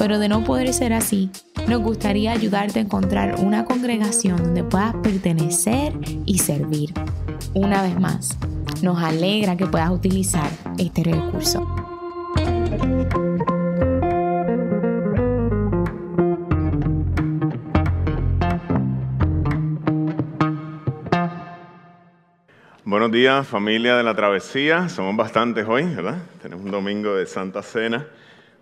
pero de no poder ser así, nos gustaría ayudarte a encontrar una congregación donde puedas pertenecer y servir. Una vez más, nos alegra que puedas utilizar este recurso. Buenos días, familia de la travesía. Somos bastantes hoy, ¿verdad? Tenemos un domingo de Santa Cena,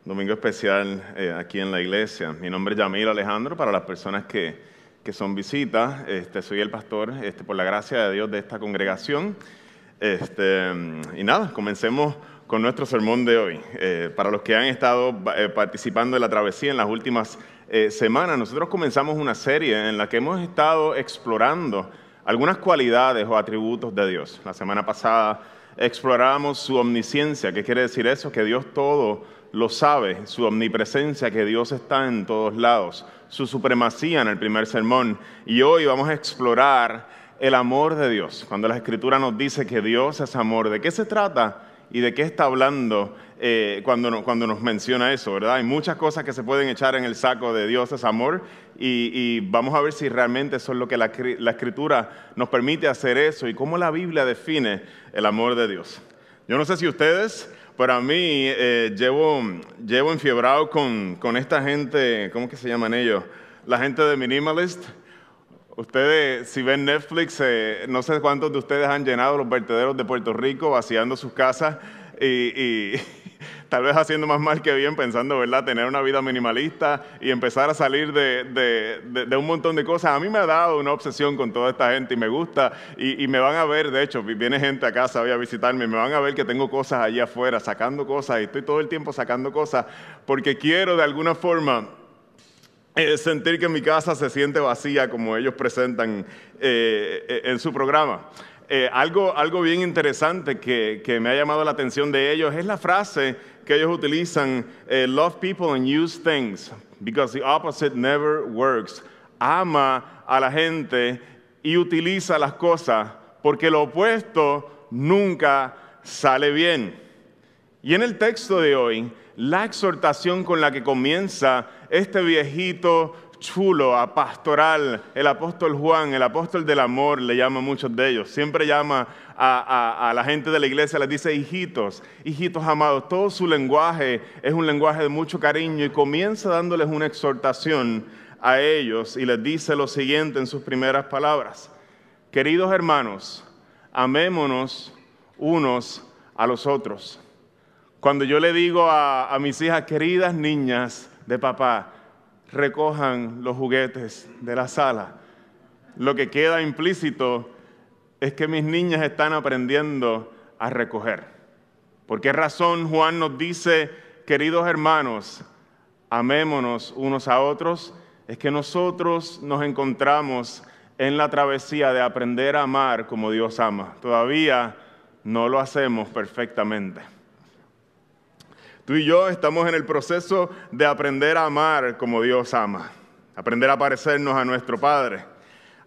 domingo especial eh, aquí en la iglesia. Mi nombre es Yamil Alejandro, para las personas que, que son visitas. Este, soy el pastor, este, por la gracia de Dios, de esta congregación. Este, y nada, comencemos con nuestro sermón de hoy. Eh, para los que han estado eh, participando en la travesía en las últimas semanas, nosotros comenzamos una serie en la que hemos estado explorando algunas cualidades o atributos de Dios. La semana pasada exploramos su omnisciencia. ¿Qué quiere decir eso? Que Dios todo lo sabe, su omnipresencia, que Dios está en todos lados, su supremacía en el primer sermón. Y hoy vamos a explorar el amor de Dios. Cuando la Escritura nos dice que Dios es amor, ¿de qué se trata? y de qué está hablando eh, cuando, cuando nos menciona eso, ¿verdad? Hay muchas cosas que se pueden echar en el saco de Dios es amor y, vamos a ver si realmente eso es lo que la, Escritura nos permite hacer eso y cómo la Biblia define el amor de Dios. Yo no sé si ustedes, pero a mí eh, llevo, llevo enfiebrado con, con esta gente, ¿cómo que se llaman ellos? La gente de Minimalist. Ustedes, si ven Netflix, eh, no sé cuántos de ustedes han llenado los vertederos de Puerto Rico vaciando sus casas y, tal vez haciendo más mal que bien, pensando, ¿verdad?, tener una vida minimalista y empezar a salir de, un montón de cosas. A mí me ha dado una obsesión con toda esta gente y me gusta y, me van a ver, de hecho, viene gente a casa voy a visitarme, me van a ver que tengo cosas allí afuera, sacando cosas y estoy todo el tiempo sacando cosas porque quiero de alguna forma sentir que mi casa se siente vacía como ellos presentan eh, eh, en su programa. Eh, algo, algo bien interesante que, que, me ha llamado la atención de ellos es la frase que ellos utilizan, love people and use things, because the opposite never works. Ama a la gente y utiliza las cosas, porque lo opuesto nunca sale bien. Y en el texto de hoy, la exhortación con la que comienza este viejito chulo, a pastoral, el apóstol Juan, el apóstol del amor, le llama a muchos de ellos. Siempre llama a, la gente de la iglesia, les dice hijitos, hijitos amados. Todo su lenguaje es un lenguaje de mucho cariño y comienza dándoles una exhortación a ellos y les dice lo siguiente en sus primeras palabras. Queridos hermanos, amémonos unos a los otros cuando yo le digo a, mis hijas, queridas niñas de papá, recojan los juguetes de la sala, lo que queda implícito es que mis niñas están aprendiendo a recoger. ¿Por qué razón Juan nos dice, queridos hermanos, amémonos unos a otros? Es que nosotros nos encontramos en la travesía de aprender a amar como Dios ama. Todavía no lo hacemos perfectamente. Tú y yo estamos en el proceso de aprender a amar como Dios ama, aprender a parecernos a nuestro Padre.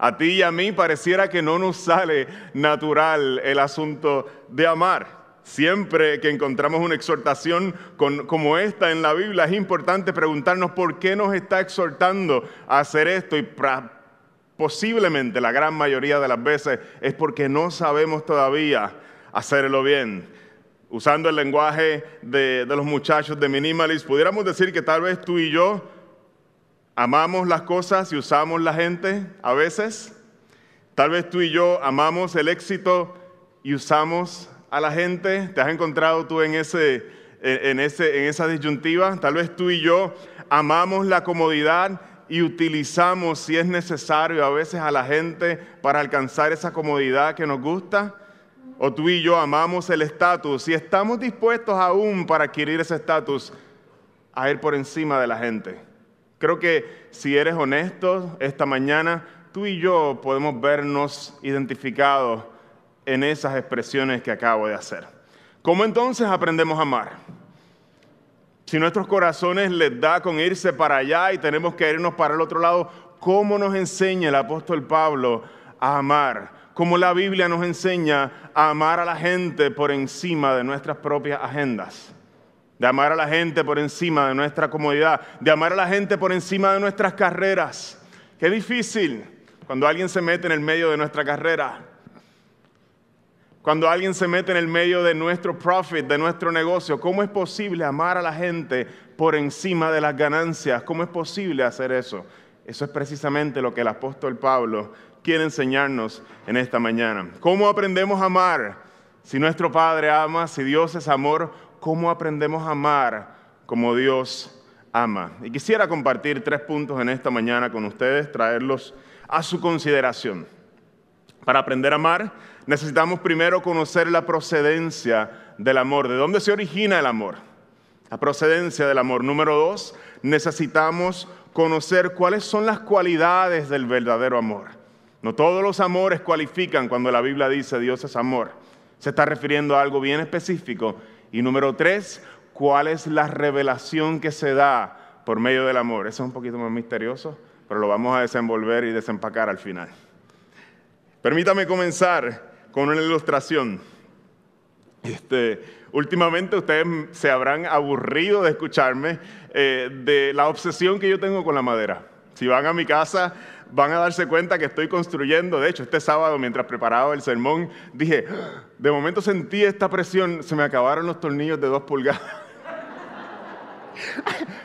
A ti y a mí pareciera que no nos sale natural el asunto de amar. Siempre que encontramos una exhortación como esta en la Biblia, es importante preguntarnos por qué nos está exhortando a hacer esto y posiblemente la gran mayoría de las veces es porque no sabemos todavía hacerlo bien usando el lenguaje de, los muchachos de Minimalist, pudiéramos decir que tal vez tú y yo amamos las cosas y usamos la gente a veces. Tal vez tú y yo amamos el éxito y usamos a la gente. ¿Te has encontrado tú en, ese, en, ese, en esa disyuntiva? Tal vez tú y yo amamos la comodidad y utilizamos, si es necesario, a veces a la gente para alcanzar esa comodidad que nos gusta o tú y yo amamos el estatus y estamos dispuestos aún para adquirir ese estatus a ir por encima de la gente. Creo que si eres honesto esta mañana, tú y yo podemos vernos identificados en esas expresiones que acabo de hacer. ¿Cómo entonces aprendemos a amar? Si nuestros corazones les da con irse para allá y tenemos que irnos para el otro lado, ¿cómo nos enseña el apóstol Pablo a amar? ¿Cómo la Biblia nos enseña a amar a la gente por encima de nuestras propias agendas? De amar a la gente por encima de nuestra comodidad, de amar a la gente por encima de nuestras carreras. Qué difícil cuando alguien se mete en el medio de nuestra carrera. Cuando alguien se mete en el medio de nuestro profit, de nuestro negocio, ¿cómo es posible amar a la gente por encima de las ganancias? ¿Cómo es posible hacer eso? Eso es precisamente lo que el apóstol Pablo quiere enseñarnos en esta mañana. ¿Cómo aprendemos a amar? Si nuestro Padre ama, si Dios es amor, ¿cómo aprendemos a amar como Dios ama? Y quisiera compartir tres puntos en esta mañana con ustedes, traerlos a su consideración. Para aprender a amar, necesitamos primero conocer la procedencia del amor, de dónde se origina el amor. La procedencia del amor. Número dos, necesitamos conocer cuáles son las cualidades del verdadero amor. No todos los amores cualifican cuando la Biblia dice Dios es amor. Se está refiriendo a algo bien específico. Y número tres, cuál es la revelación que se da por medio del amor. Eso es un poquito más misterioso, pero lo vamos a desenvolver y desempacar al final. Permítame comenzar con una ilustración. Este, últimamente ustedes se habrán aburrido de escucharme eh, de la obsesión que yo tengo con la madera. Si van a mi casa, van a darse cuenta que estoy construyendo. De hecho, este sábado, mientras preparaba el sermón, dije, de momento sentí esta presión, se me acabaron los tornillos de dos pulgadas.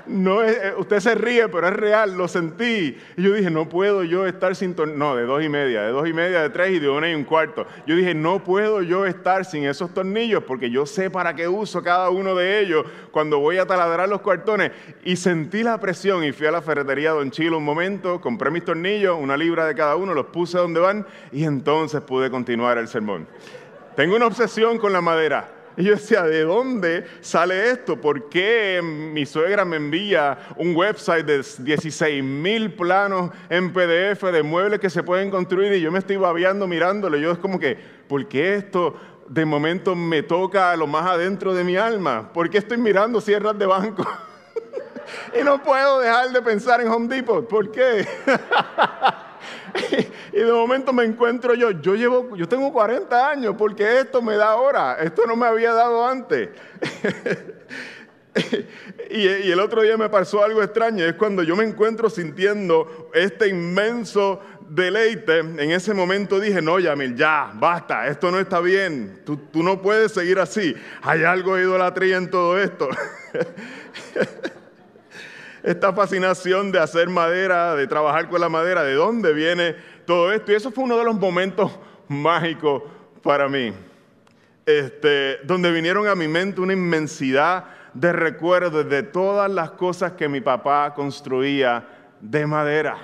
No eh, usted se ríe, pero es real, lo sentí. Y yo dije, no puedo yo estar sin tornillos. No, de dos y media, de dos y media, de tres y de una y un cuarto. Yo dije, no puedo yo estar sin esos tornillos porque yo sé para qué uso cada uno de ellos cuando voy a taladrar los cuartones. Y sentí la presión y fui a la ferretería Don Chilo un momento, compré mis tornillos, una libra de cada uno, los puse donde van y entonces pude continuar el sermón. Tengo una obsesión con la madera. Y yo decía, ¿de dónde sale esto? ¿Por qué mi suegra me envía un website de 16 mil planos en PDF de muebles que se pueden construir y yo me estoy babeando mirándolo? Yo es como que, ¿por qué esto de momento me toca a lo más adentro de mi alma? ¿Por qué estoy mirando sierras de banco? y no puedo dejar de pensar en Home Depot. ¿Por qué? y de momento me encuentro yo, yo llevo, yo tengo 40 años porque esto me da ahora, esto no me había dado antes. y, el otro día me pasó algo extraño, es cuando yo me encuentro sintiendo este inmenso deleite, en ese momento dije, no, Yamil, ya, basta, esto no está bien, tú, tú no puedes seguir así, hay algo de idolatría en todo esto. esta fascinación de hacer madera, de trabajar con la madera, de dónde viene todo esto. Y eso fue uno de los momentos mágicos para mí, este, donde vinieron a mi mente una inmensidad de recuerdos de todas las cosas que mi papá construía de madera.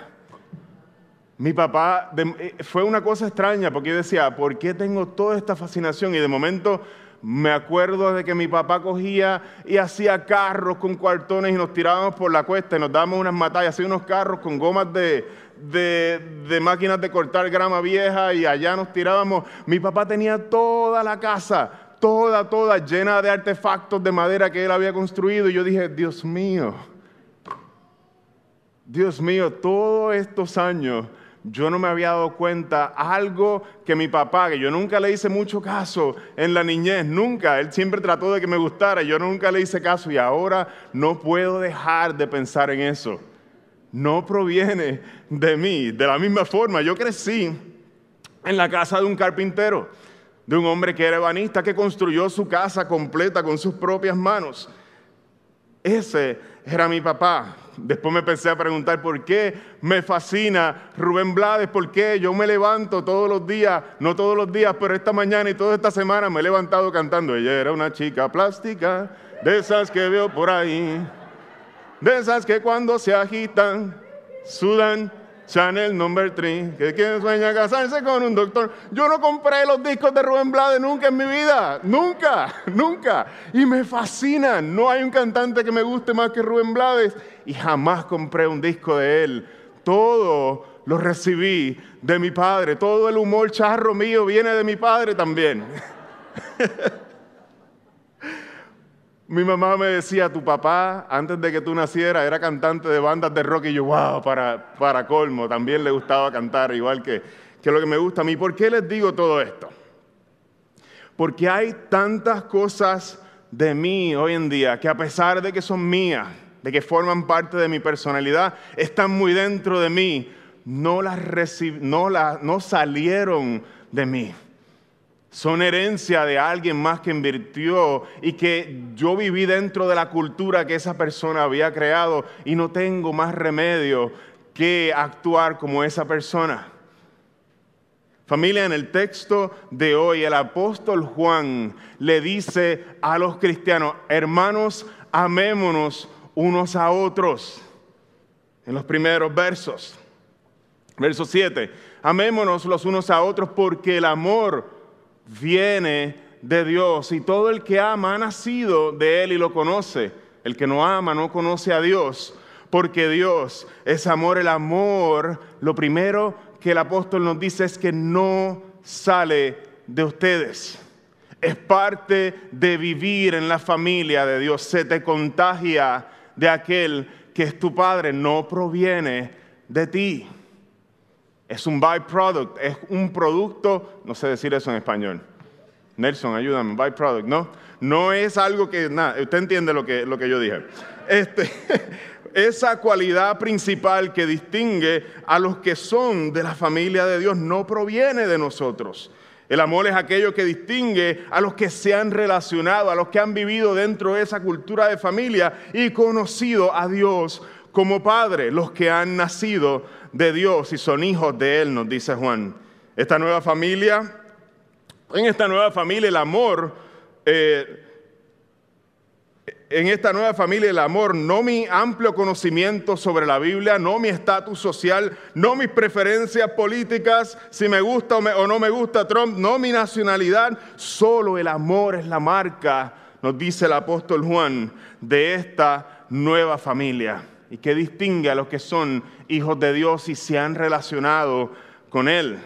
Mi papá, eh, fue una cosa extraña porque decía, ¿por qué tengo toda esta fascinación? Y de momento me acuerdo de que mi papá cogía y hacía carros con cuartones y nos tirábamos por la cuesta y nos dábamos unas batallas, hacía unos carros con gomas de, de, máquinas de cortar grama vieja y allá nos tirábamos. Mi papá tenía toda la casa, toda, toda llena de artefactos de madera que él había construido y yo dije, Dios mío, Dios mío, todos estos años yo no me había dado cuenta algo que mi papá, que yo nunca le hice mucho caso en la niñez, nunca, él siempre trató de que me gustara, yo nunca le hice caso y ahora no puedo dejar de pensar en eso. No proviene de mí, de la misma forma, yo crecí en la casa de un carpintero, de un hombre que era ebanista, que construyó su casa completa con sus propias manos. Ese era mi papá. Después me empecé a preguntar por qué me fascina Rubén Blades, por qué yo me levanto todos los días, no todos los días, pero esta mañana y toda esta semana me he levantado cantando. Ella era una chica plástica, de esas que veo por ahí, de esas que cuando se agitan, sudan Chanel Number 3, que quien sueña casarse con un doctor. Yo no compré los discos de Rubén Blades nunca en mi vida, nunca, nunca. Y me fascinan. No hay un cantante que me guste más que Rubén Blades y jamás compré un disco de él. Todo lo recibí de mi padre. Todo el humor charro mío viene de mi padre también. mi mamá me decía, tu papá, antes de que tú nacieras, era cantante de bandas de rock y yo, wow, para, para colmo, también le gustaba cantar, igual que, que lo que me gusta a mí. ¿Por qué les digo todo esto? Porque hay tantas cosas de mí hoy en día que a pesar de que son mías, de que forman parte de mi personalidad, están muy dentro de mí, no las, no, no salieron de mí. Son herencia de alguien más que invirtió y que yo viví dentro de la cultura que esa persona había creado y no tengo más remedio que actuar como esa persona. Familia, en el texto de hoy el apóstol Juan le dice a los cristianos, hermanos, amémonos unos a otros. En los primeros versos. Verso 7. Amémonos los unos a otros porque el amor viene de Dios y todo el que ama ha nacido de Él y lo conoce. El que no ama no conoce a Dios porque Dios es amor. El amor, lo primero que el apóstol nos dice es que no sale de ustedes. Es parte de vivir en la familia de Dios. Se te contagia de aquel que es tu padre, no proviene de ti. Es un byproduct, es un producto, no sé decir eso en español. Nelson, ayúdame, byproduct, ¿no? No es algo que, nada, usted entiende lo que, lo que yo dije. Este, esa cualidad principal que distingue a los que son de la familia de Dios no proviene de nosotros. El amor es aquello que distingue a los que se han relacionado, a los que han vivido dentro de esa cultura de familia y conocido a Dios como Padre, los que han nacido de Dios y son hijos de Él, nos dice Juan. Esta nueva familia, en esta nueva familia el amor eh, en esta nueva familia el amor, no mi amplio conocimiento sobre la Biblia, no mi estatus social, no mis preferencias políticas, si me gusta o, no me gusta Trump, no mi nacionalidad, solo el amor es la marca, nos dice el apóstol Juan, de esta nueva familia y que distingue a los que son hijos de Dios y se han relacionado con Él.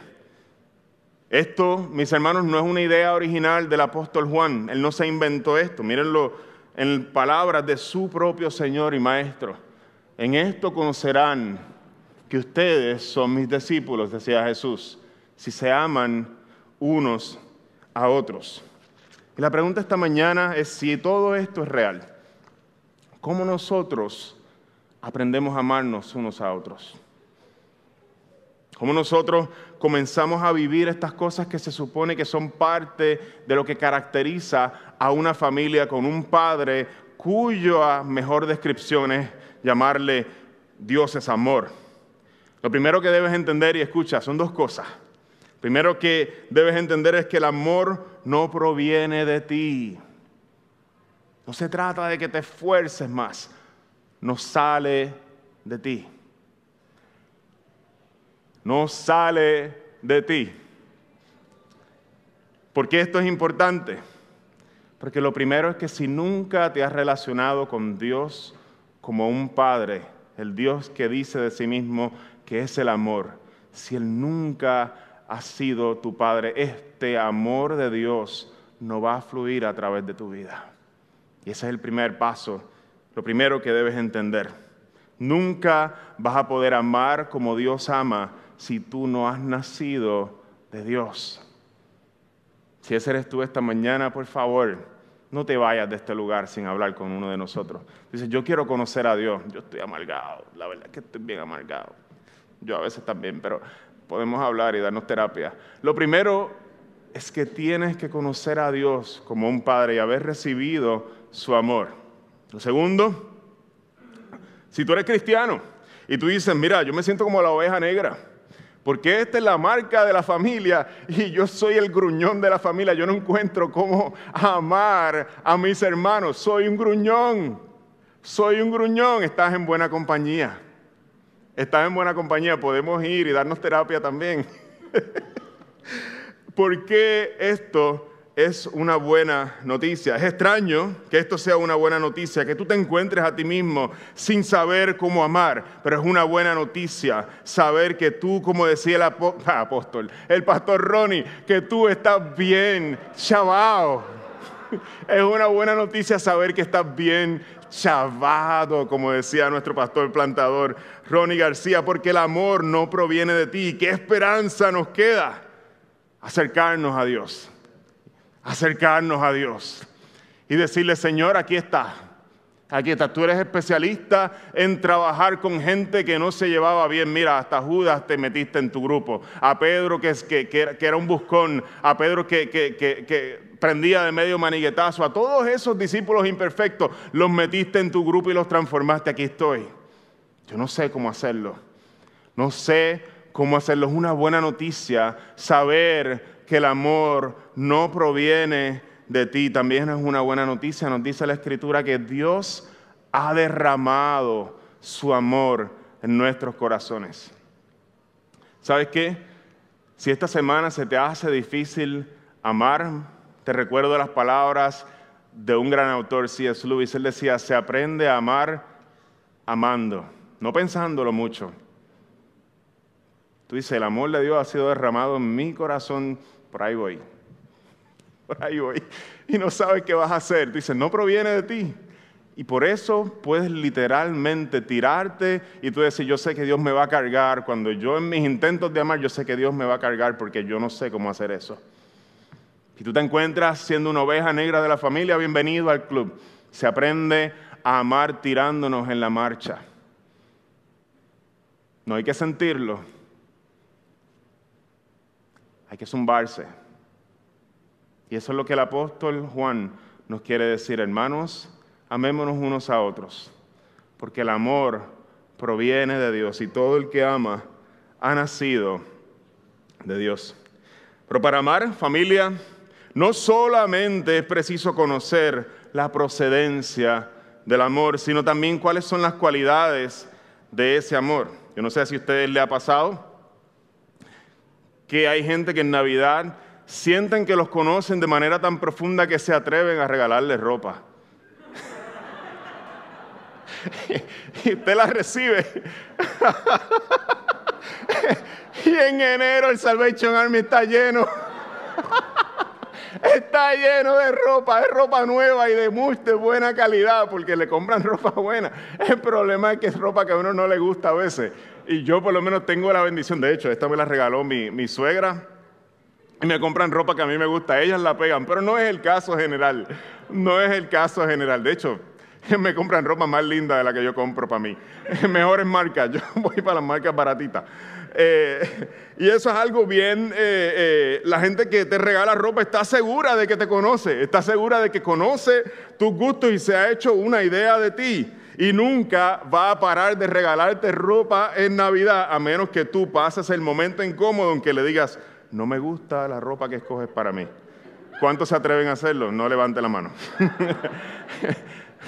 Esto, mis hermanos, no es una idea original del apóstol Juan. Él no se inventó esto. Mírenlo en palabras de su propio Señor y Maestro. En esto conocerán que ustedes son mis discípulos, decía Jesús, si se aman unos a otros. Y la pregunta esta mañana es si todo esto es real. ¿Cómo nosotros aprendemos a amarnos unos a otros? Cómo nosotros comenzamos a vivir estas cosas que se supone que son parte de lo que caracteriza a una familia con un padre cuya mejor descripción es llamarle Dios es amor. Lo primero que debes entender y escucha son dos cosas. Primero que debes entender es que el amor no proviene de ti. No se trata de que te esfuerces más, no sale de ti no sale de ti. ¿Por qué esto es importante? Porque lo primero es que si nunca te has relacionado con Dios como un padre, el Dios que dice de sí mismo que es el amor, si Él nunca ha sido tu padre, este amor de Dios no va a fluir a través de tu vida. Y ese es el primer paso, lo primero que debes entender. Nunca vas a poder amar como Dios ama si tú no has nacido de Dios. Si ese eres tú esta mañana, por favor, no te vayas de este lugar sin hablar con uno de nosotros. Dice, yo quiero conocer a Dios. Yo estoy amargado, la verdad es que estoy bien amargado. Yo a veces también, pero podemos hablar y darnos terapia. Lo primero es que tienes que conocer a Dios como un padre y haber recibido su amor. Lo segundo, si tú eres cristiano y tú dices, mira, yo me siento como la oveja negra, porque esta es la marca de la familia y yo soy el gruñón de la familia. Yo no encuentro cómo amar a mis hermanos. Soy un gruñón. Soy un gruñón. Estás en buena compañía. Estás en buena compañía. Podemos ir y darnos terapia también. ¿Por qué esto es una buena noticia. Es extraño que esto sea una buena noticia, que tú te encuentres a ti mismo sin saber cómo amar, pero es una buena noticia saber que tú, como decía el apóstol, el pastor Ronnie, que tú estás bien, chavao. Es una buena noticia saber que estás bien chavado, como decía nuestro pastor plantador Ronnie García, porque el amor no proviene de ti. ¿Qué esperanza nos queda? Acercarnos a Dios acercarnos a Dios y decirle, Señor, aquí está. Aquí está, tú eres especialista en trabajar con gente que no se llevaba bien. Mira, hasta Judas te metiste en tu grupo. A Pedro que, que, que era un buscón. A Pedro que, que, prendía de medio maniguetazo. A todos esos discípulos imperfectos los metiste en tu grupo y los transformaste. Aquí estoy. Yo no sé cómo hacerlo. No sé cómo hacerlo. Es una buena noticia saber que el amor no proviene de ti. También es una buena noticia, nos dice la Escritura que Dios ha derramado su amor en nuestros corazones. ¿Sabes qué? Si esta semana se te hace difícil amar, te recuerdo las palabras de un gran autor, C.S. Lewis. Él decía, se aprende a amar amando, no pensándolo mucho. Tú dices, el amor de Dios ha sido derramado en mi corazón por ahí voy, por ahí voy, y no sabes qué vas a hacer. Tú dices, no proviene de ti. Y por eso puedes literalmente tirarte y tú decir, yo sé que Dios me va a cargar. Cuando yo en mis intentos de amar, yo sé que Dios me va a cargar porque yo no sé cómo hacer eso. Si tú te encuentras siendo una oveja negra de la familia, bienvenido al club. Se aprende a amar tirándonos en la marcha. No hay que sentirlo, hay que zumbarse. Y eso es lo que el apóstol Juan nos quiere decir, hermanos, amémonos unos a otros, porque el amor proviene de Dios y todo el que ama ha nacido de Dios. Pero para amar, familia, no solamente es preciso conocer la procedencia del amor, sino también cuáles son las cualidades de ese amor. Yo no sé si a ustedes le ha pasado, que hay gente que en Navidad sienten que los conocen de manera tan profunda que se atreven a regalarles ropa. y usted la recibe. y en enero el Salvation Army está lleno. está lleno de ropa, es ropa nueva y de de buena calidad, porque le compran ropa buena. El problema es que es ropa que a uno no le gusta a veces. Y yo por lo menos tengo la bendición, de hecho, esta me la regaló mi, suegra. Y me compran ropa que a mí me gusta, ellas la pegan, pero no es el caso general. No es el caso general. De hecho, me compran ropa más linda de la que yo compro para mí. Mejores marcas, yo voy para las marcas baratitas. Eh, y eso es algo bien, eh, eh, la gente que te regala ropa está segura de que te conoce, está segura de que conoce tus gustos y se ha hecho una idea de ti y nunca va a parar de regalarte ropa en Navidad a menos que tú pases el momento incómodo en que le digas, no me gusta la ropa que escoges para mí. ¿Cuántos se atreven a hacerlo? No levante la mano.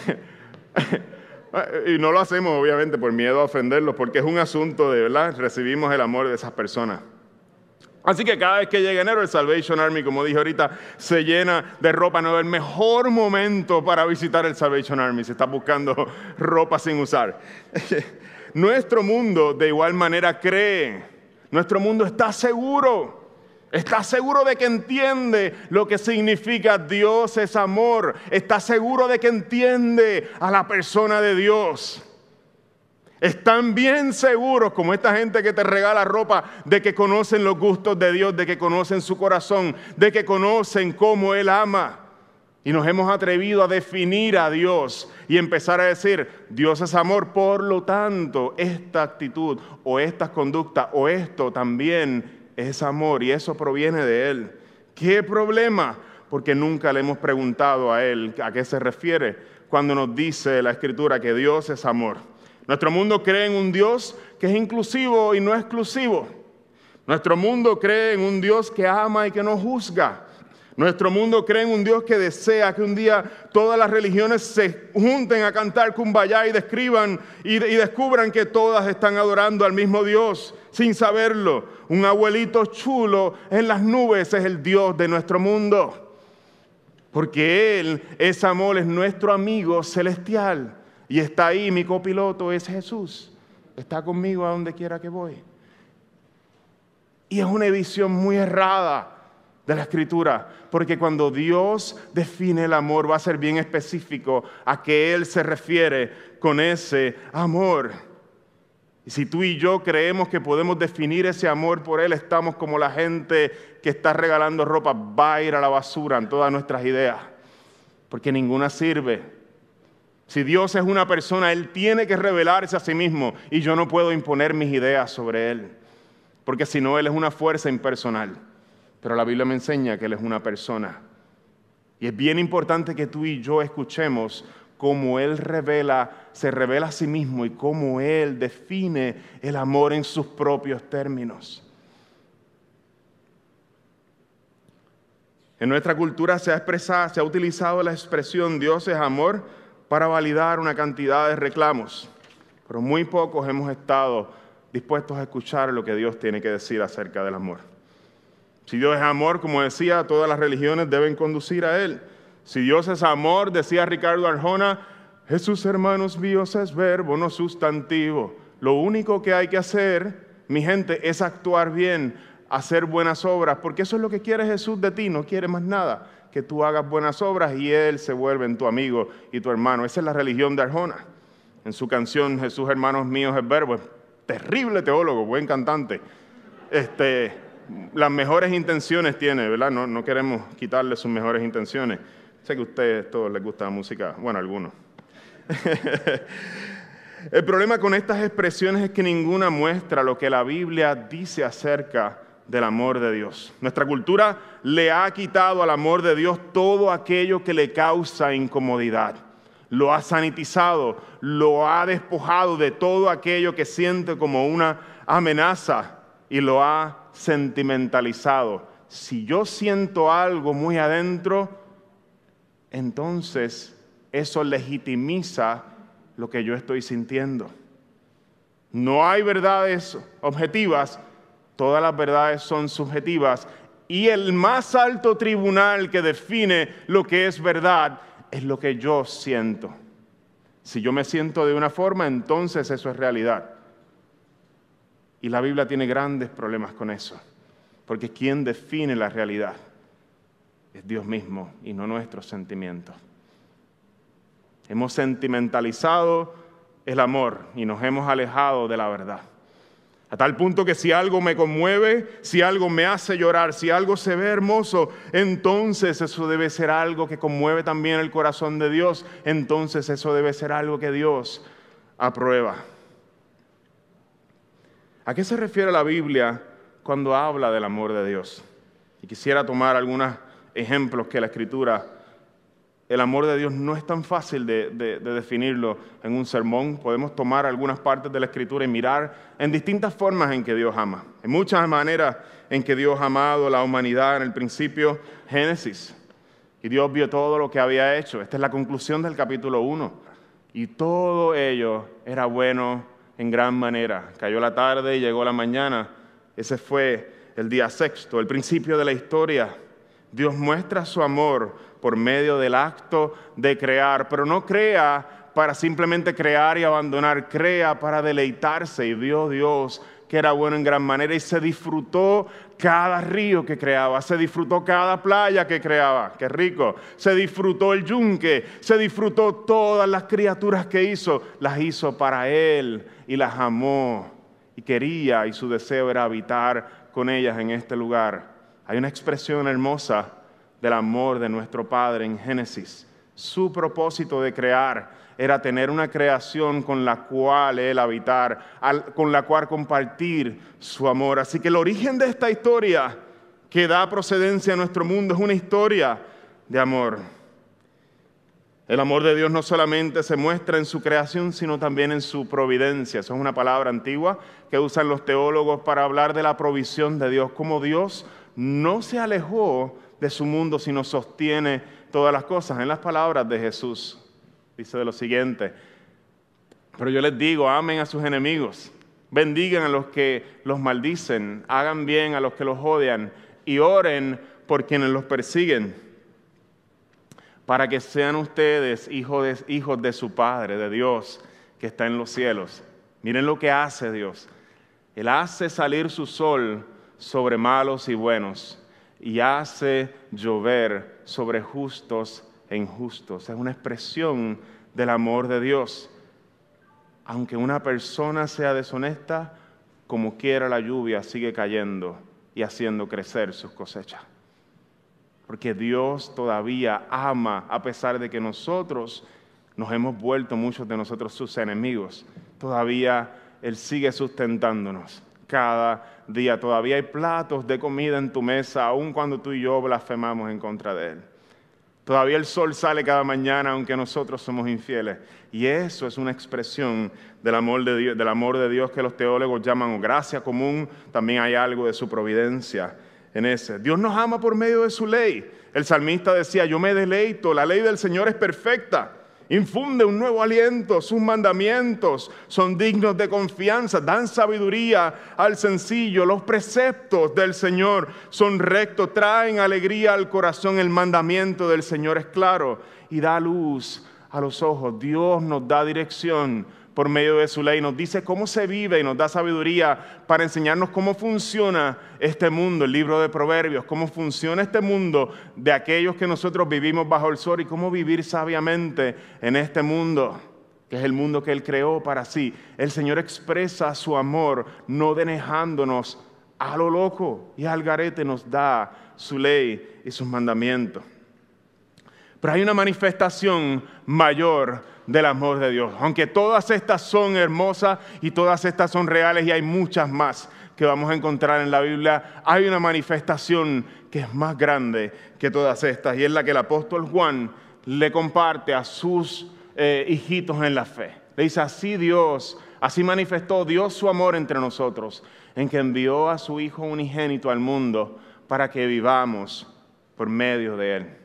y no lo hacemos obviamente por miedo a ofenderlos, porque es un asunto de verdad, recibimos el amor de esas personas. Así que cada vez que llega enero, el Salvation Army, como dije ahorita, se llena de ropa nueva. El mejor momento para visitar el Salvation Army si estás buscando ropa sin usar. Nuestro mundo de igual manera cree, nuestro mundo está seguro. Está seguro de que entiende lo que significa Dios es amor. Está seguro de que entiende a la persona de Dios. Están bien seguros, como esta gente que te regala ropa, de que conocen los gustos de Dios, de que conocen su corazón, de que conocen cómo Él ama. Y nos hemos atrevido a definir a Dios y empezar a decir, Dios es amor, por lo tanto, esta actitud o estas conductas o esto también es amor y eso proviene de Él. ¿Qué problema? Porque nunca le hemos preguntado a Él a qué se refiere cuando nos dice la Escritura que Dios es amor. Nuestro mundo cree en un Dios que es inclusivo y no exclusivo. Nuestro mundo cree en un Dios que ama y que no juzga. Nuestro mundo cree en un Dios que desea que un día todas las religiones se junten a cantar Kumbaya y describan y, y, descubran que todas están adorando al mismo Dios sin saberlo. Un abuelito chulo en las nubes es el Dios de nuestro mundo. Porque Él es amor, es nuestro amigo celestial. Y está ahí, mi copiloto es Jesús. Está conmigo a donde quiera que voy. Y es una visión muy errada de la escritura, porque cuando Dios define el amor va a ser bien específico a qué Él se refiere con ese amor. Y si tú y yo creemos que podemos definir ese amor por Él, estamos como la gente que está regalando ropa, va a ir a la basura en todas nuestras ideas, porque ninguna sirve. Si Dios es una persona, Él tiene que revelarse a sí mismo y yo no puedo imponer mis ideas sobre Él, porque si no, Él es una fuerza impersonal. Pero la Biblia me enseña que Él es una persona. Y es bien importante que tú y yo escuchemos cómo Él revela, se revela a sí mismo y cómo Él define el amor en sus propios términos. En nuestra cultura se ha expresado, se ha utilizado la expresión Dios es amor para validar una cantidad de reclamos, pero muy pocos hemos estado dispuestos a escuchar lo que Dios tiene que decir acerca del amor. Si Dios es amor, como decía, todas las religiones deben conducir a Él. Si Dios es amor, decía Ricardo Arjona, Jesús, hermanos míos, es verbo, no sustantivo. Lo único que hay que hacer, mi gente, es actuar bien, hacer buenas obras, porque eso es lo que quiere Jesús de ti, no quiere más nada, que tú hagas buenas obras y Él se vuelve en tu amigo y tu hermano. Esa es la religión de Arjona. En su canción Jesús, hermanos míos, es verbo, terrible teólogo, buen cantante. Este, las mejores intenciones tiene, ¿verdad? No, no queremos quitarle sus mejores intenciones. Sé que a ustedes todos les gusta la música, bueno, algunos. El problema con estas expresiones es que ninguna muestra lo que la Biblia dice acerca del amor de Dios. Nuestra cultura le ha quitado al amor de Dios todo aquello que le causa incomodidad. Lo ha sanitizado, lo ha despojado de todo aquello que siente como una amenaza y lo ha sentimentalizado. Si yo siento algo muy adentro, entonces eso legitimiza lo que yo estoy sintiendo. No hay verdades objetivas, todas las verdades son subjetivas y el más alto tribunal que define lo que es verdad es lo que yo siento. Si yo me siento de una forma, entonces eso es realidad. Y la Biblia tiene grandes problemas con eso, porque quien define la realidad es Dios mismo y no nuestros sentimientos. Hemos sentimentalizado el amor y nos hemos alejado de la verdad. A tal punto que si algo me conmueve, si algo me hace llorar, si algo se ve hermoso, entonces eso debe ser algo que conmueve también el corazón de Dios. Entonces eso debe ser algo que Dios aprueba. ¿A qué se refiere la Biblia cuando habla del amor de Dios? Y quisiera tomar algunos ejemplos que la Escritura, el amor de Dios no es tan fácil de, definirlo en un sermón. Podemos tomar algunas partes de la Escritura y mirar en distintas formas en que Dios ama. En muchas maneras en que Dios ha amado la humanidad en el principio, Génesis. Y Dios vio todo lo que había hecho. Esta es la conclusión del capítulo 1. Y todo ello era bueno en gran manera. Cayó la tarde y llegó la mañana. Ese fue el día sexto, el principio de la historia. Dios muestra su amor por medio del acto de crear, pero no crea para simplemente crear y abandonar, crea para deleitarse. Y vio Dios que era bueno en gran manera y se disfrutó cada río que creaba, se disfrutó cada playa que creaba, qué rico, se disfrutó el yunque, se disfrutó todas las criaturas que hizo, las hizo para Él y las amó y quería y su deseo era habitar con ellas en este lugar. Hay una expresión hermosa del amor de nuestro Padre en Génesis. Su propósito de crear era tener una creación con la cual Él habitar, con la cual compartir su amor. Así que el origen de esta historia que da procedencia a nuestro mundo es una historia de amor. El amor de Dios no solamente se muestra en su creación, sino también en su providencia. Esa es una palabra antigua que usan los teólogos para hablar de la provisión de Dios, como Dios no se alejó de su mundo, sino sostiene todas las cosas. En las palabras de Jesús, dice de lo siguiente, pero yo les digo, amen a sus enemigos, bendigan a los que los maldicen, hagan bien a los que los odian y oren por quienes los persiguen. para que sean ustedes hijos de, hijos de su Padre, de Dios, que está en los cielos. Miren lo que hace Dios. Él hace salir su sol sobre malos y buenos y hace llover sobre justos e injustos. Es una expresión del amor de Dios. Aunque una persona sea deshonesta, como quiera la lluvia sigue cayendo y haciendo crecer sus cosechas porque Dios todavía ama a pesar de que nosotros nos hemos vuelto muchos de nosotros sus enemigos. Todavía Él sigue sustentándonos cada día. Todavía hay platos de comida en tu mesa, aun cuando tú y yo blasfemamos en contra de Él. Todavía el sol sale cada mañana, aunque nosotros somos infieles. Y eso es una expresión del amor de Dios, del amor de Dios que los teólogos llaman gracia común. También hay algo de su providencia en ese. Dios nos ama por medio de su ley. El salmista decía, yo me deleito, la ley del Señor es perfecta. Infunde un nuevo aliento, sus mandamientos. Son dignos de confianza, dan sabiduría al sencillo, los preceptos del Señor son rectos, traen alegría al corazón, el mandamiento del Señor es claro y da luz a los ojos. Dios nos da dirección por medio de su ley, nos dice cómo se vive y nos da sabiduría para enseñarnos cómo funciona este mundo, el libro de Proverbios, cómo funciona este mundo de aquellos que nosotros vivimos bajo el sol y cómo vivir sabiamente en este mundo que es el mundo que Él creó para sí. El Señor expresa su amor, no dejándonos a lo loco y al garete nos da su ley y sus mandamientos. Pero hay una manifestación mayor del amor de Dios. Aunque todas estas son hermosas y todas estas son reales y hay muchas más que vamos a encontrar en la Biblia, hay una manifestación que es más grande que todas estas y es la que el apóstol Juan le comparte a sus eh, hijitos en la fe. Le dice, así Dios, así manifestó Dios su amor entre nosotros, en que envió a su Hijo unigénito al mundo para que vivamos por medio de Él.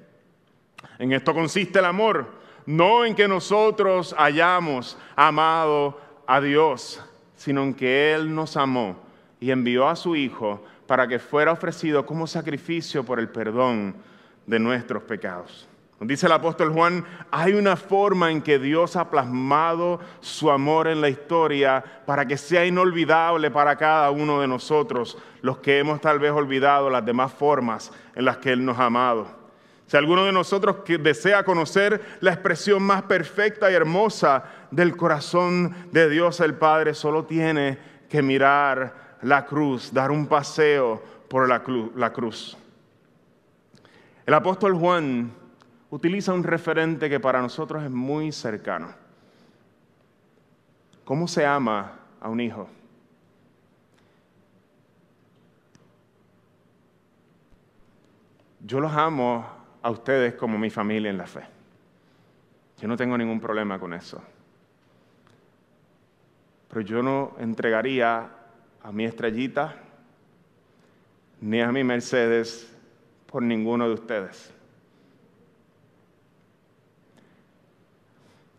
En esto consiste el amor, no en que nosotros hayamos amado a Dios, sino en que Él nos amó y envió a su Hijo para que fuera ofrecido como sacrificio por el perdón de nuestros pecados. Dice el apóstol Juan, hay una forma en que Dios ha plasmado su amor en la historia para que sea inolvidable para cada uno de nosotros, los que hemos tal vez olvidado las demás formas en las que Él nos ha amado. Si alguno de nosotros que desea conocer la expresión más perfecta y hermosa del corazón de Dios el Padre, solo tiene que mirar la cruz, dar un paseo por la, la cruz. El apóstol Juan utiliza un referente que para nosotros es muy cercano. ¿Cómo se ama a un hijo? Yo los amo a ustedes como mi familia en la fe. Yo no tengo ningún problema con eso. Pero yo no entregaría a mi estrellita ni a mi Mercedes por ninguno de ustedes.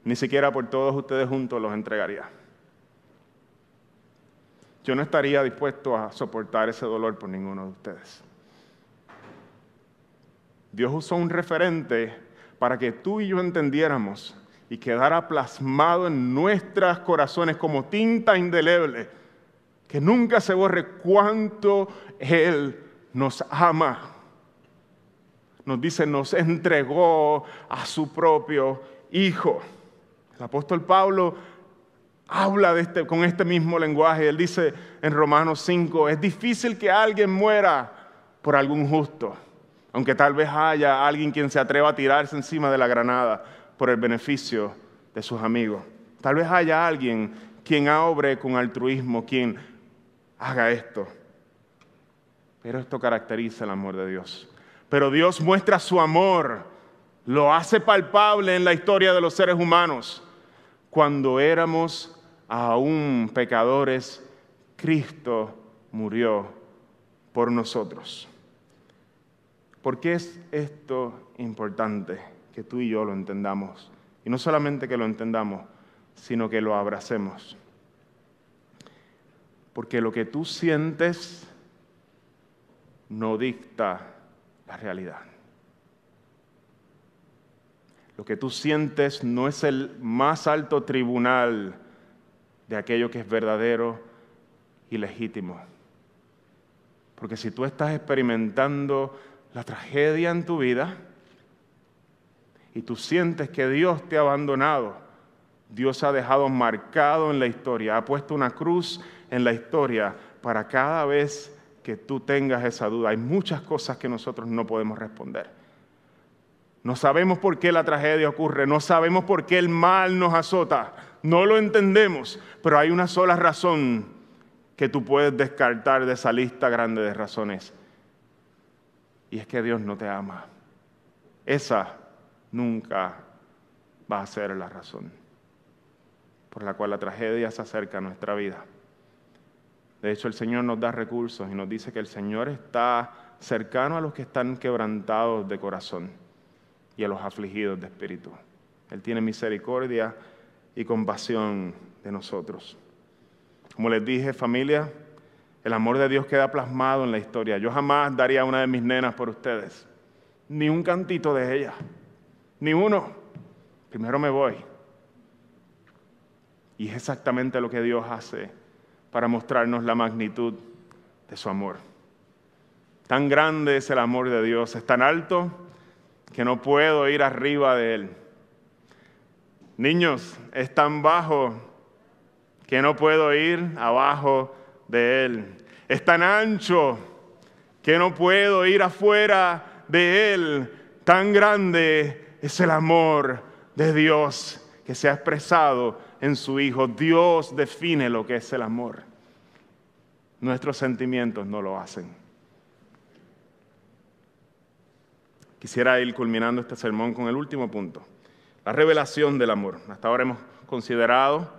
Ni siquiera por todos ustedes juntos los entregaría. Yo no estaría dispuesto a soportar ese dolor por ninguno de ustedes. Dios usó un referente para que tú y yo entendiéramos y quedara plasmado en nuestros corazones como tinta indeleble, que nunca se borre cuánto Él nos ama. Nos dice, nos entregó a su propio Hijo. El apóstol Pablo habla de este, con este mismo lenguaje. Él dice en Romanos 5, es difícil que alguien muera por algún justo aunque tal vez haya alguien quien se atreva a tirarse encima de la granada por el beneficio de sus amigos. Tal vez haya alguien quien obre con altruismo, quien haga esto. Pero esto caracteriza el amor de Dios. Pero Dios muestra su amor, lo hace palpable en la historia de los seres humanos. Cuando éramos aún pecadores, Cristo murió por nosotros. ¿Por qué es esto importante que tú y yo lo entendamos? Y no solamente que lo entendamos, sino que lo abracemos. Porque lo que tú sientes no dicta la realidad. Lo que tú sientes no es el más alto tribunal de aquello que es verdadero y legítimo. Porque si tú estás experimentando la tragedia en tu vida y tú sientes que Dios te ha abandonado, Dios ha dejado marcado en la historia, ha puesto una cruz en la historia para cada vez que tú tengas esa duda. Hay muchas cosas que nosotros no podemos responder. No sabemos por qué la tragedia ocurre, no sabemos por qué el mal nos azota, no lo entendemos, pero hay una sola razón que tú puedes descartar de esa lista grande de razones. Y es que Dios no te ama. Esa nunca va a ser la razón por la cual la tragedia se acerca a nuestra vida. De hecho, el Señor nos da recursos y nos dice que el Señor está cercano a los que están quebrantados de corazón y a los afligidos de espíritu. Él tiene misericordia y compasión de nosotros. Como les dije, familia, el amor de Dios queda plasmado en la historia. Yo jamás daría una de mis nenas por ustedes, ni un cantito de ella, ni uno. Primero me voy. Y es exactamente lo que Dios hace para mostrarnos la magnitud de su amor. Tan grande es el amor de Dios, es tan alto que no puedo ir arriba de él. Niños, es tan bajo que no puedo ir abajo de él. Es tan ancho que no puedo ir afuera de él. Tan grande es el amor de Dios que se ha expresado en su Hijo. Dios define lo que es el amor. Nuestros sentimientos no lo hacen. Quisiera ir culminando este sermón con el último punto, la revelación del amor. Hasta ahora hemos considerado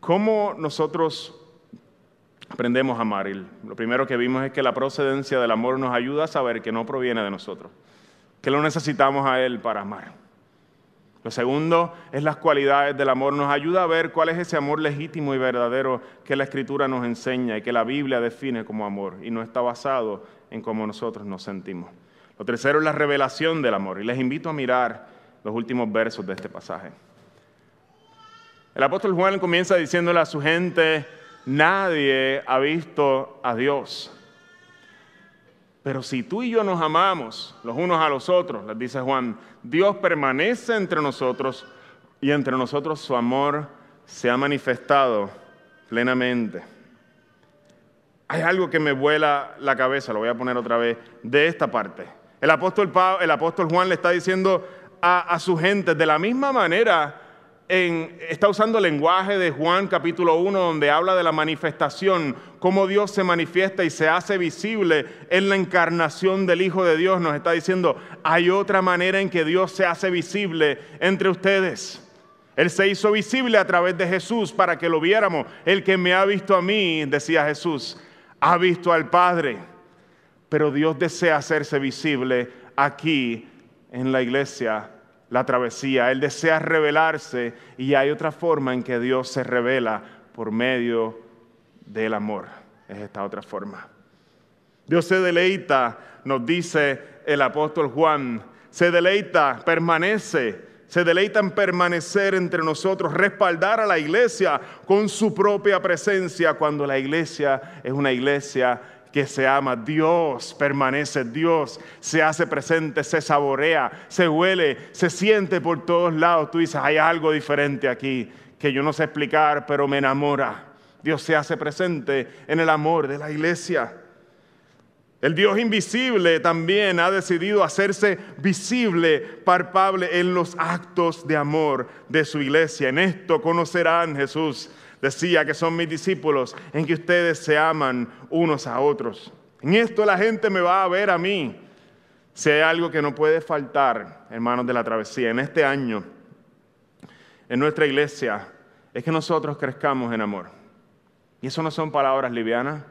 cómo nosotros aprendemos a amar. Y lo primero que vimos es que la procedencia del amor nos ayuda a saber que no proviene de nosotros, que lo necesitamos a Él para amar. Lo segundo es las cualidades del amor. Nos ayuda a ver cuál es ese amor legítimo y verdadero que la Escritura nos enseña y que la Biblia define como amor y no está basado en cómo nosotros nos sentimos. Lo tercero es la revelación del amor y les invito a mirar los últimos versos de este pasaje. El apóstol Juan comienza diciéndole a su gente, nadie ha visto a Dios. Pero si tú y yo nos amamos los unos a los otros, les dice Juan, Dios permanece entre nosotros y entre nosotros su amor se ha manifestado plenamente. Hay algo que me vuela la cabeza, lo voy a poner otra vez, de esta parte. El apóstol, Juan le está diciendo a, a su gente, de la misma manera está usando el lenguaje de Juan capítulo 1, donde habla de la manifestación, cómo Dios se manifiesta y se hace visible en la encarnación del Hijo de Dios. Nos está diciendo, hay otra manera en que Dios se hace visible entre ustedes. Él se hizo visible a través de Jesús para que lo viéramos. El que me ha visto a mí, decía Jesús, ha visto al Padre. Pero Dios desea hacerse visible aquí en la iglesia la travesía. Él desea revelarse y hay otra forma en que Dios se revela por medio del amor. Es esta otra forma. Dios se deleita, nos dice el apóstol Juan, se deleita, permanece, se deleita en permanecer entre nosotros, respaldar a la iglesia con su propia presencia cuando la iglesia es una iglesia que se ama. Dios permanece, Dios se hace presente, se saborea, se huele, se siente por todos lados. Tú dices, hay algo diferente aquí que yo no sé explicar, pero me enamora. Dios se hace presente en el amor de la iglesia. El Dios invisible también ha decidido hacerse visible, palpable en los actos de amor de su iglesia. En esto conocerán Jesús decía que son mis discípulos, en que ustedes se aman unos a otros. En esto la gente me va a ver a mí. Si hay algo que no puede faltar, hermanos de la travesía, en este año, en nuestra iglesia, es que nosotros crezcamos en amor. Y eso no son palabras livianas.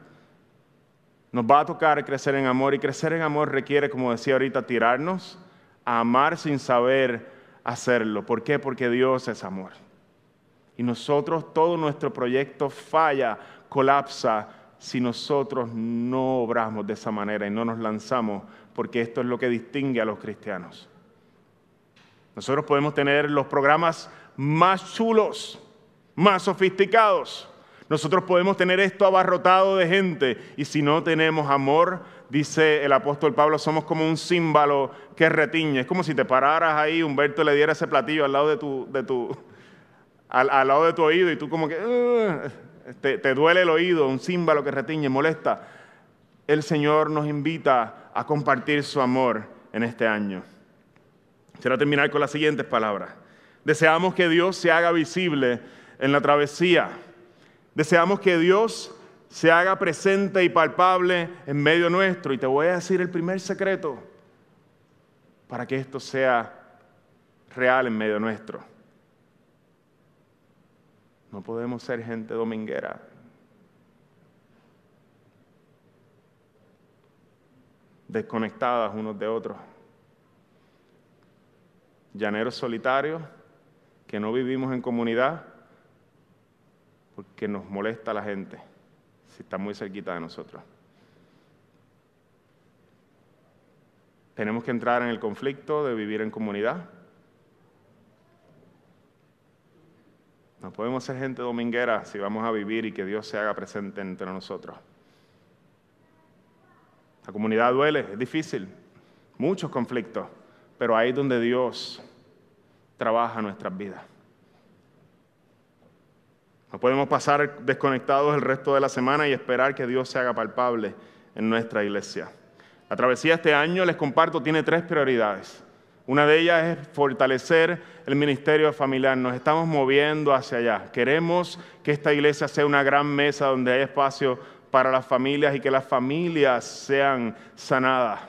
Nos va a tocar crecer en amor y crecer en amor requiere, como decía ahorita, tirarnos a amar sin saber hacerlo. ¿Por qué? Porque Dios es amor. Y nosotros, todo nuestro proyecto falla, colapsa, si nosotros no obramos de esa manera y no nos lanzamos, porque esto es lo que distingue a los cristianos. Nosotros podemos tener los programas más chulos, más sofisticados. Nosotros podemos tener esto abarrotado de gente y si no tenemos amor, dice el apóstol Pablo, somos como un símbolo que retiñe. Es como si te pararas ahí, Humberto le diera ese platillo al lado de tu, de tu, al, lado de tu oído y tú como que te, te duele el oído, un símbolo que retiñe, molesta. El Señor nos invita a compartir su amor en este año. Quiero terminar con las siguientes palabras. Deseamos que Dios se haga visible en la travesía. Deseamos que Dios se haga presente y palpable en medio nuestro. Y te voy a decir el primer secreto para que esto sea real en medio nuestro. No podemos ser gente dominguera. Desconectadas unos de otros. Llaneros solitarios que no vivimos en comunidad porque nos molesta la gente si está muy cerquita de nosotros. Tenemos que entrar en el conflicto de vivir en comunidad. No podemos ser gente dominguera si vamos a vivir y que Dios se haga presente entre nosotros. La comunidad duele, es difícil, muchos conflictos, pero ahí es donde Dios trabaja nuestras vidas. No podemos pasar desconectados el resto de la semana y esperar que Dios se haga palpable en nuestra iglesia. La travesía este año, les comparto, tiene tres prioridades. Una de ellas es fortalecer el ministerio familiar. Nos estamos moviendo hacia allá. Queremos que esta iglesia sea una gran mesa donde haya espacio para las familias y que las familias sean sanadas.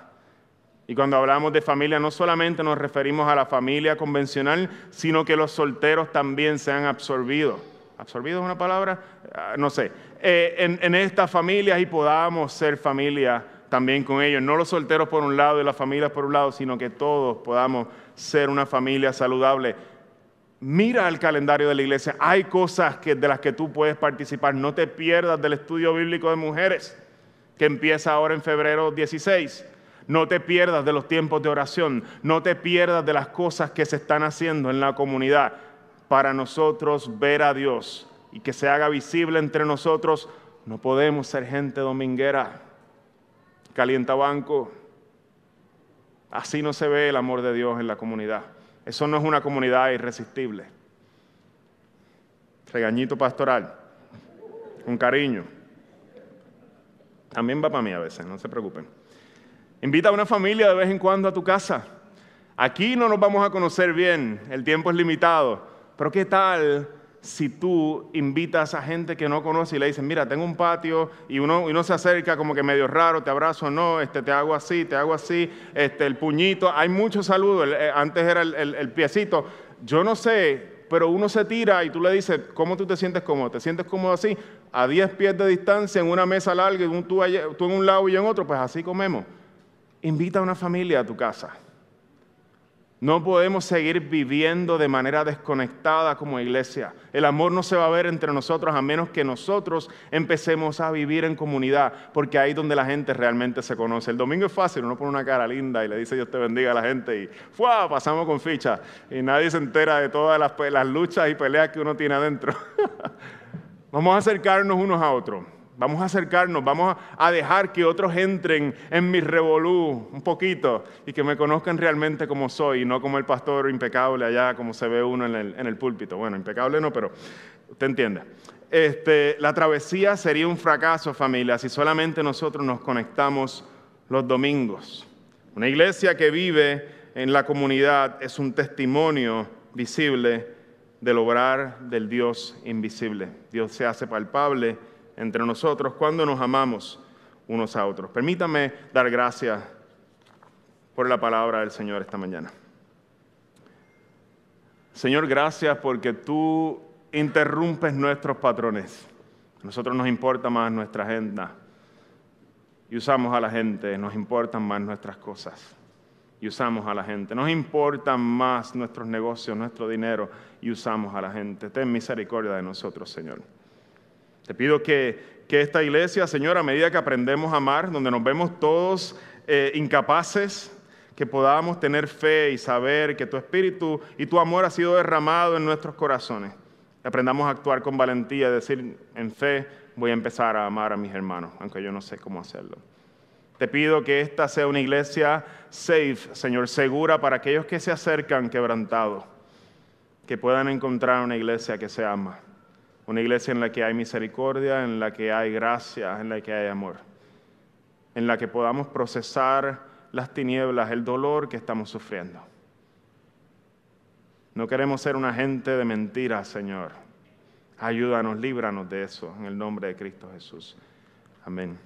Y cuando hablamos de familia, no solamente nos referimos a la familia convencional, sino que los solteros también sean absorbidos absorbido es una palabra, ah, no sé, eh, en, en estas familias y podamos ser familia también con ellos. No los solteros por un lado y las familias por un lado, sino que todos podamos ser una familia saludable. Mira el calendario de la iglesia. Hay cosas que, de las que tú puedes participar. No te pierdas del estudio bíblico de mujeres que empieza ahora en febrero 16. No te pierdas de los tiempos de oración. No te pierdas de las cosas que se están haciendo en la comunidad para nosotros ver a Dios y que se haga visible entre nosotros, no podemos ser gente dominguera, calienta banco. Así no se ve el amor de Dios en la comunidad. Eso no es una comunidad irresistible. Regañito pastoral, con cariño. También va para mí a veces, no se preocupen. Invita a una familia de vez en cuando a tu casa. Aquí no nos vamos a conocer bien, el tiempo es limitado pero ¿qué tal si tú invitas a gente que no conoce y le dices, mira, tengo un patio y uno, uno se acerca como que medio raro, te abrazo, no, este, te hago así, te hago así, este, el puñito, hay muchos saludos, eh, antes era el, el, piecito, yo no sé, pero uno se tira y tú le dices, ¿cómo tú te sientes cómodo? ¿Te sientes cómodo así? A 10 pies de distancia, en una mesa larga, tú, tú en un lado y en otro, pues así comemos. Invita a una familia a tu casa. No podemos seguir viviendo de manera desconectada como iglesia. El amor no se va a ver entre nosotros a menos que nosotros empecemos a vivir en comunidad, porque ahí es donde la gente realmente se conoce. El domingo es fácil, uno pone una cara linda y le dice Dios te bendiga a la gente y ¡fua! pasamos con ficha y nadie se entera de todas las, las luchas y peleas que uno tiene adentro. Vamos a acercarnos unos a otros. Vamos a acercarnos, vamos a dejar que otros entren en mi revolú un poquito y que me conozcan realmente como soy no como el pastor impecable allá, como se ve uno en el, púlpito. Bueno, impecable no, pero usted entiende. Este, la travesía sería un fracaso, familia, si solamente nosotros nos conectamos los domingos. Una iglesia que vive en la comunidad es un testimonio visible del obrar del Dios invisible. Dios se hace palpable entre nosotros cuando nos amamos unos a otros. Permítame dar gracias por la palabra del Señor esta mañana. Señor, gracias porque tú interrumpes nuestros patrones. Nosotros nos importa más nuestra agenda y usamos a la gente, nos importan más nuestras cosas y usamos a la gente. Nos importan más nuestros negocios, nuestro dinero y usamos a la gente. Ten misericordia de nosotros, Señor. Te pido que, esta iglesia, Señor, a medida que aprendemos a amar, donde nos vemos todos eh, incapaces, que podamos tener fe y saber que tu espíritu y tu amor ha sido derramado en nuestros corazones. Aprendamos a actuar con valentía, decir en fe, voy a empezar a amar a mis hermanos, aunque yo no sé cómo hacerlo. Te pido que esta sea una iglesia safe, Señor, segura para aquellos que se acercan quebrantados, que puedan encontrar una iglesia que se ama, una iglesia en la que hay misericordia, en la que hay gracia, en la que hay amor, en la que podamos procesar las tinieblas, el dolor que estamos sufriendo. No queremos ser una gente de mentiras, Señor. Ayúdanos, líbranos de eso, en el nombre de Cristo Jesús. Amén.